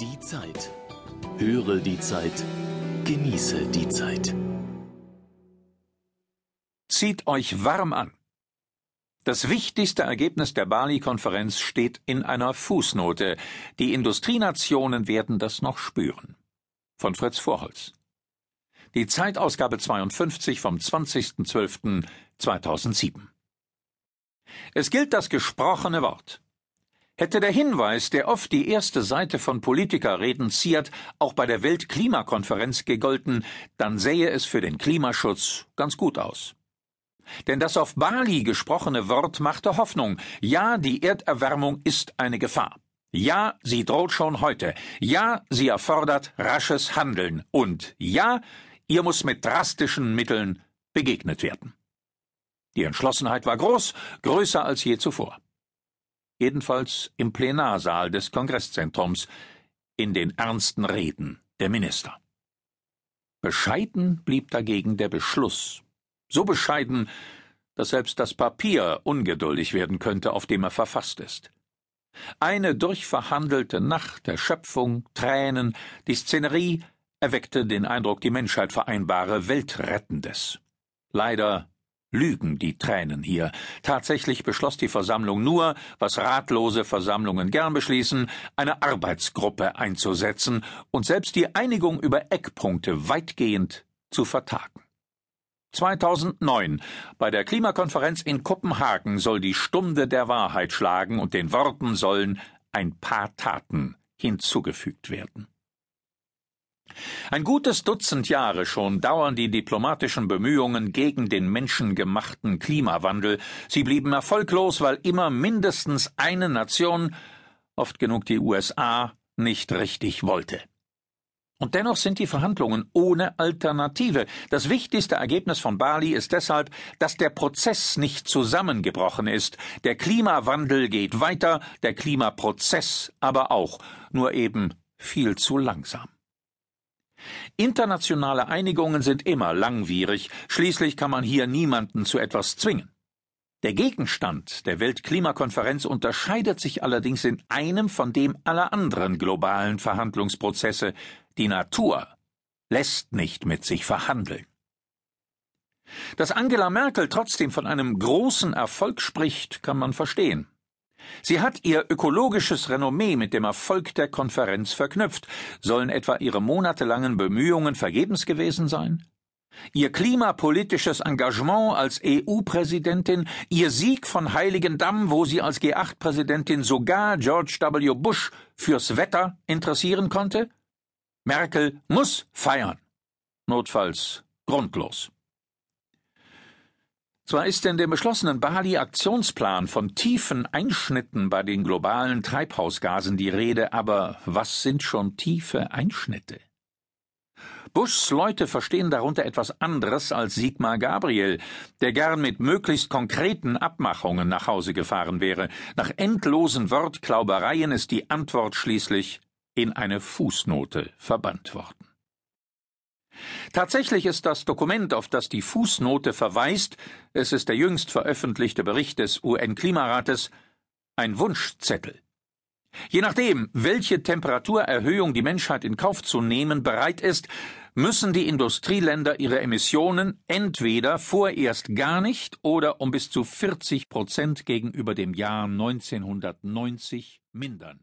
Die Zeit. Höre die Zeit. Genieße die Zeit. Zieht euch warm an. Das wichtigste Ergebnis der Bali-Konferenz steht in einer Fußnote. Die Industrienationen werden das noch spüren. Von Fritz Vorholz. Die Zeitausgabe 52 vom 20.12.2007. Es gilt das gesprochene Wort. Hätte der Hinweis, der oft die erste Seite von Politikerreden ziert, auch bei der Weltklimakonferenz gegolten, dann sähe es für den Klimaschutz ganz gut aus. Denn das auf Bali gesprochene Wort machte Hoffnung. Ja, die Erderwärmung ist eine Gefahr. Ja, sie droht schon heute. Ja, sie erfordert rasches Handeln. Und ja, ihr muss mit drastischen Mitteln begegnet werden. Die Entschlossenheit war groß, größer als je zuvor. Jedenfalls im Plenarsaal des Kongresszentrums, in den ernsten Reden der Minister. Bescheiden blieb dagegen der Beschluss, so bescheiden, dass selbst das Papier ungeduldig werden könnte, auf dem er verfasst ist. Eine durchverhandelte Nacht der Schöpfung, Tränen, die Szenerie erweckte den Eindruck, die Menschheit vereinbare Weltrettendes. Leider lügen die Tränen hier. Tatsächlich beschloss die Versammlung nur, was ratlose Versammlungen gern beschließen, eine Arbeitsgruppe einzusetzen und selbst die Einigung über Eckpunkte weitgehend zu vertagen. 2009 bei der Klimakonferenz in Kopenhagen soll die Stunde der Wahrheit schlagen und den Worten sollen ein paar Taten hinzugefügt werden. Ein gutes Dutzend Jahre schon dauern die diplomatischen Bemühungen gegen den menschengemachten Klimawandel. Sie blieben erfolglos, weil immer mindestens eine Nation, oft genug die USA, nicht richtig wollte. Und dennoch sind die Verhandlungen ohne Alternative. Das wichtigste Ergebnis von Bali ist deshalb, dass der Prozess nicht zusammengebrochen ist. Der Klimawandel geht weiter, der Klimaprozess aber auch, nur eben viel zu langsam. Internationale Einigungen sind immer langwierig, schließlich kann man hier niemanden zu etwas zwingen. Der Gegenstand der Weltklimakonferenz unterscheidet sich allerdings in einem von dem aller anderen globalen Verhandlungsprozesse. Die Natur lässt nicht mit sich verhandeln. Dass Angela Merkel trotzdem von einem großen Erfolg spricht, kann man verstehen. Sie hat ihr ökologisches Renommee mit dem Erfolg der Konferenz verknüpft. Sollen etwa ihre monatelangen Bemühungen vergebens gewesen sein? Ihr klimapolitisches Engagement als EU-Präsidentin, ihr Sieg von Heiligendamm, wo sie als G8-Präsidentin sogar George W. Bush fürs Wetter interessieren konnte? Merkel muss feiern. Notfalls grundlos. Zwar ist in dem beschlossenen Bali-Aktionsplan von tiefen Einschnitten bei den globalen Treibhausgasen die Rede, aber was sind schon tiefe Einschnitte? Bushs Leute verstehen darunter etwas anderes als Sigmar Gabriel, der gern mit möglichst konkreten Abmachungen nach Hause gefahren wäre. Nach endlosen Wortklaubereien ist die Antwort schließlich in eine Fußnote verbannt worden. Tatsächlich ist das Dokument, auf das die Fußnote verweist, es ist der jüngst veröffentlichte Bericht des UN-Klimarates, ein Wunschzettel. Je nachdem, welche Temperaturerhöhung die Menschheit in Kauf zu nehmen bereit ist, müssen die Industrieländer ihre Emissionen entweder vorerst gar nicht oder um bis zu 40 Prozent gegenüber dem Jahr 1990 mindern.